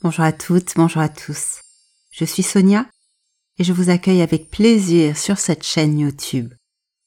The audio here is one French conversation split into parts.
Bonjour à toutes, bonjour à tous. Je suis Sonia et je vous accueille avec plaisir sur cette chaîne YouTube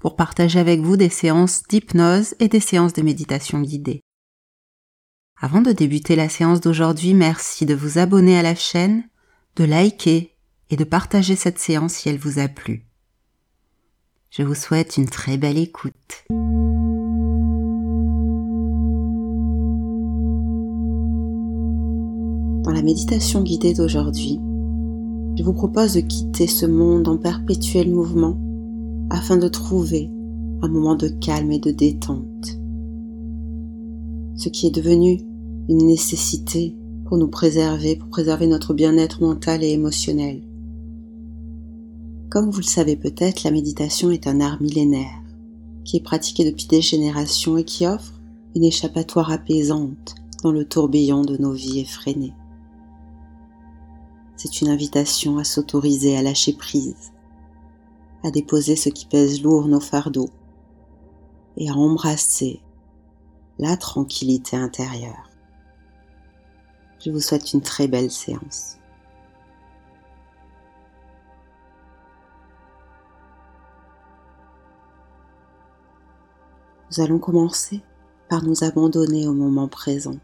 pour partager avec vous des séances d'hypnose et des séances de méditation guidée. Avant de débuter la séance d'aujourd'hui, merci de vous abonner à la chaîne, de liker et de partager cette séance si elle vous a plu. Je vous souhaite une très belle écoute. Méditation guidée d'aujourd'hui, je vous propose de quitter ce monde en perpétuel mouvement afin de trouver un moment de calme et de détente. Ce qui est devenu une nécessité pour nous préserver, pour préserver notre bien-être mental et émotionnel. Comme vous le savez peut-être, la méditation est un art millénaire qui est pratiqué depuis des générations et qui offre une échappatoire apaisante dans le tourbillon de nos vies effrénées. C'est une invitation à s'autoriser à lâcher prise, à déposer ce qui pèse lourd nos fardeaux et à embrasser la tranquillité intérieure. Je vous souhaite une très belle séance. Nous allons commencer par nous abandonner au moment présent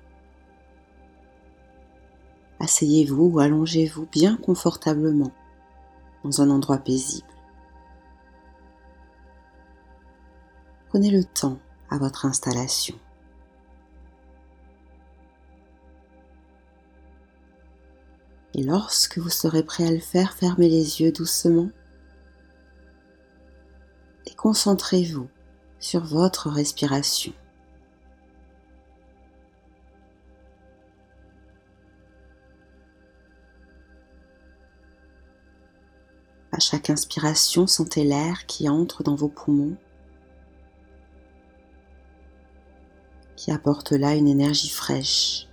asseyez-vous ou allongez-vous bien confortablement dans un endroit paisible. Prenez le temps à votre installation. Et lorsque vous serez prêt à le faire, fermez les yeux doucement et concentrez-vous sur votre respiration. À chaque inspiration, sentez l'air qui entre dans vos poumons, qui apporte là une énergie fraîche,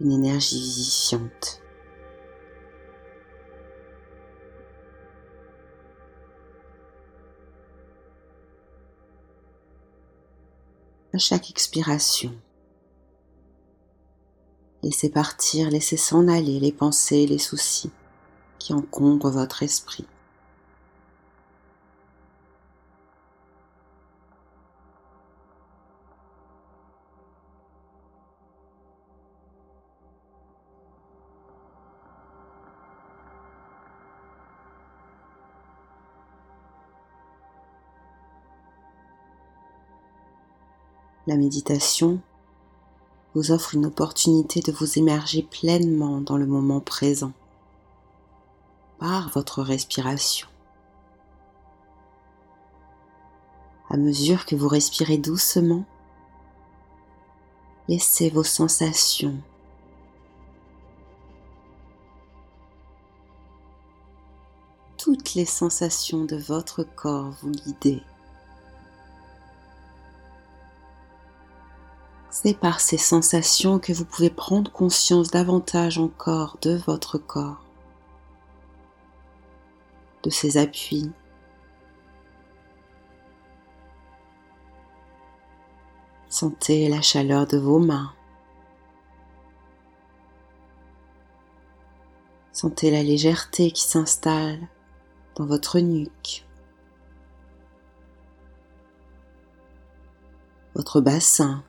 une énergie vivifiante. À chaque expiration, laissez partir, laissez s'en aller les pensées, les soucis qui encombre votre esprit. La méditation vous offre une opportunité de vous émerger pleinement dans le moment présent par votre respiration. À mesure que vous respirez doucement, laissez vos sensations toutes les sensations de votre corps vous guider. C'est par ces sensations que vous pouvez prendre conscience davantage encore de votre corps de ses appuis. Sentez la chaleur de vos mains. Sentez la légèreté qui s'installe dans votre nuque. Votre bassin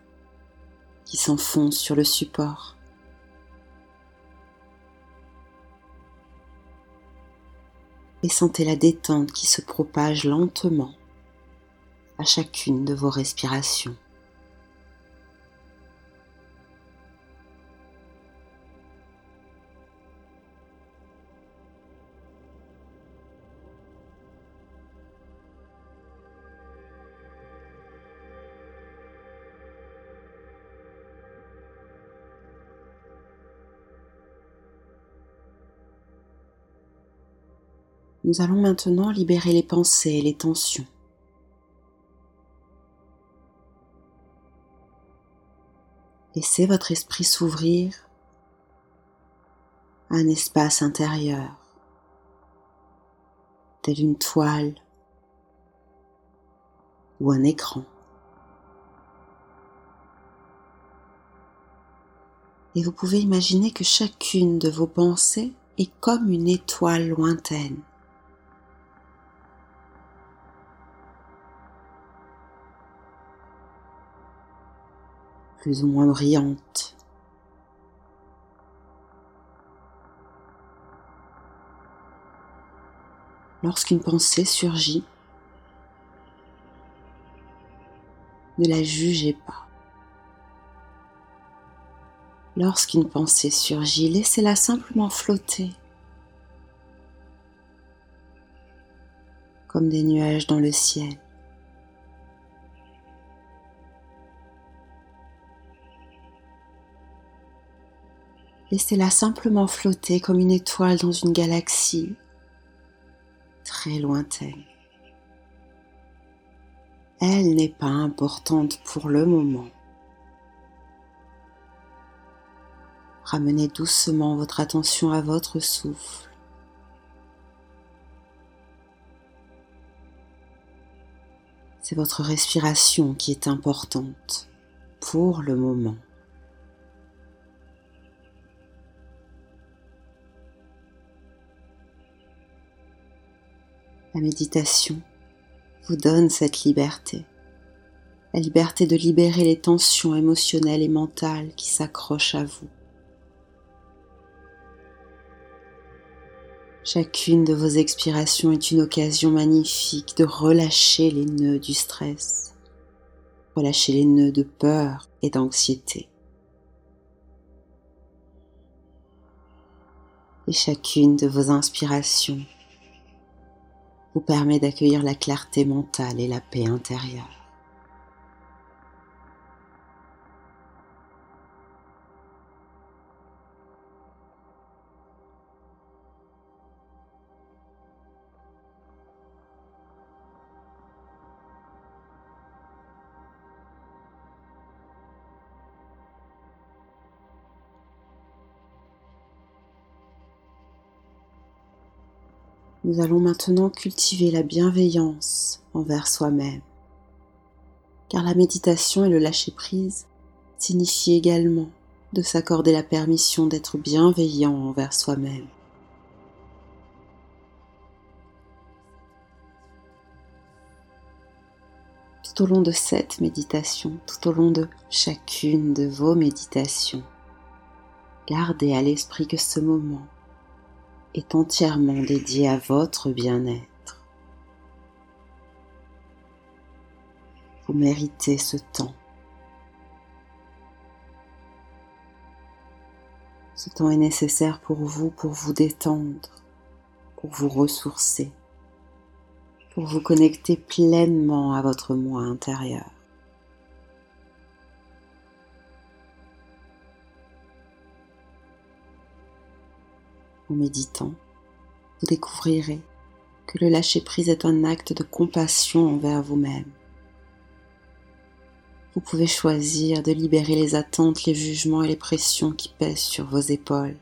qui s'enfonce sur le support. Et sentez la détente qui se propage lentement à chacune de vos respirations. Nous allons maintenant libérer les pensées et les tensions. Laissez votre esprit s'ouvrir à un espace intérieur, tel une toile ou un écran. Et vous pouvez imaginer que chacune de vos pensées est comme une étoile lointaine. Plus ou moins brillante. Lorsqu'une pensée surgit, ne la jugez pas. Lorsqu'une pensée surgit, laissez-la simplement flotter, comme des nuages dans le ciel. Laissez-la simplement flotter comme une étoile dans une galaxie très lointaine. Elle n'est pas importante pour le moment. Ramenez doucement votre attention à votre souffle. C'est votre respiration qui est importante pour le moment. La méditation vous donne cette liberté, la liberté de libérer les tensions émotionnelles et mentales qui s'accrochent à vous. Chacune de vos expirations est une occasion magnifique de relâcher les nœuds du stress, relâcher les nœuds de peur et d'anxiété. Et chacune de vos inspirations vous permet d'accueillir la clarté mentale et la paix intérieure. Nous allons maintenant cultiver la bienveillance envers soi-même. Car la méditation et le lâcher-prise signifient également de s'accorder la permission d'être bienveillant envers soi-même. Tout au long de cette méditation, tout au long de chacune de vos méditations, gardez à l'esprit que ce moment est entièrement dédié à votre bien-être. Vous méritez ce temps. Ce temps est nécessaire pour vous, pour vous détendre, pour vous ressourcer, pour vous connecter pleinement à votre moi intérieur. Méditant, vous découvrirez que le lâcher-prise est un acte de compassion envers vous-même. Vous pouvez choisir de libérer les attentes, les jugements et les pressions qui pèsent sur vos épaules.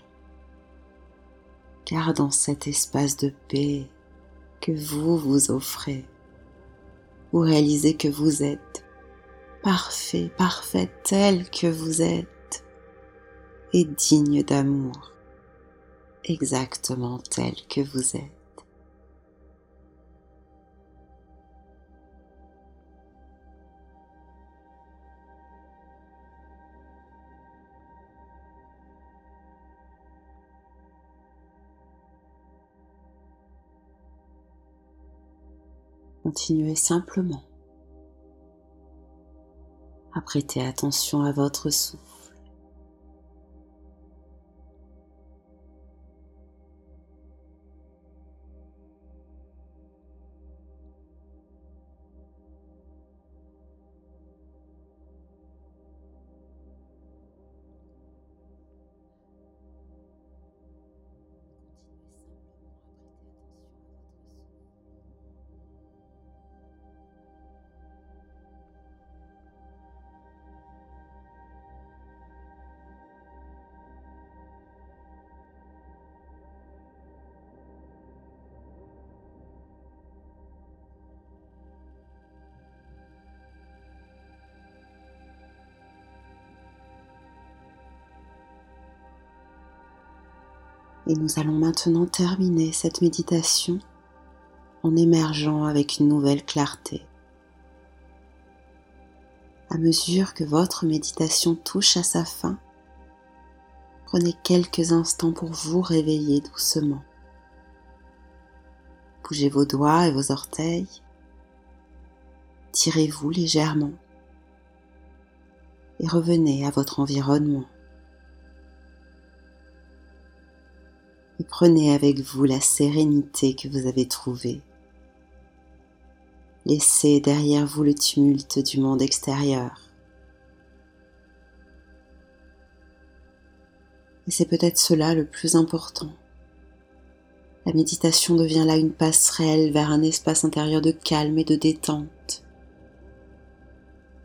Car dans cet espace de paix que vous vous offrez, vous réalisez que vous êtes parfait, parfait tel que vous êtes et digne d'amour exactement tel que vous êtes. Continuez simplement à prêter attention à votre souffle. Et nous allons maintenant terminer cette méditation en émergeant avec une nouvelle clarté. À mesure que votre méditation touche à sa fin, prenez quelques instants pour vous réveiller doucement. Bougez vos doigts et vos orteils. Tirez-vous légèrement et revenez à votre environnement. Prenez avec vous la sérénité que vous avez trouvée. Laissez derrière vous le tumulte du monde extérieur. Et c'est peut-être cela le plus important. La méditation devient là une passerelle vers un espace intérieur de calme et de détente.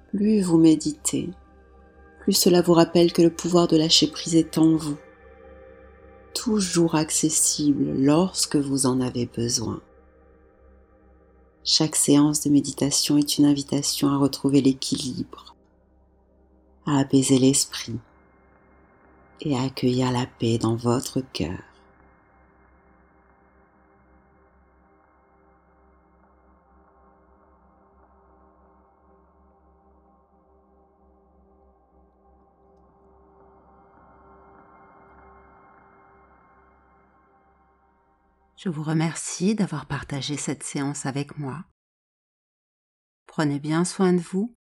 Plus vous méditez, plus cela vous rappelle que le pouvoir de lâcher prise est en vous, toujours accessible lorsque vous en avez besoin. Chaque séance de méditation est une invitation à retrouver l'équilibre, à apaiser l'esprit et à accueillir la paix dans votre cœur. Je vous remercie d'avoir partagé cette séance avec moi. Prenez bien soin de vous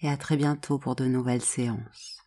et à très bientôt pour de nouvelles séances.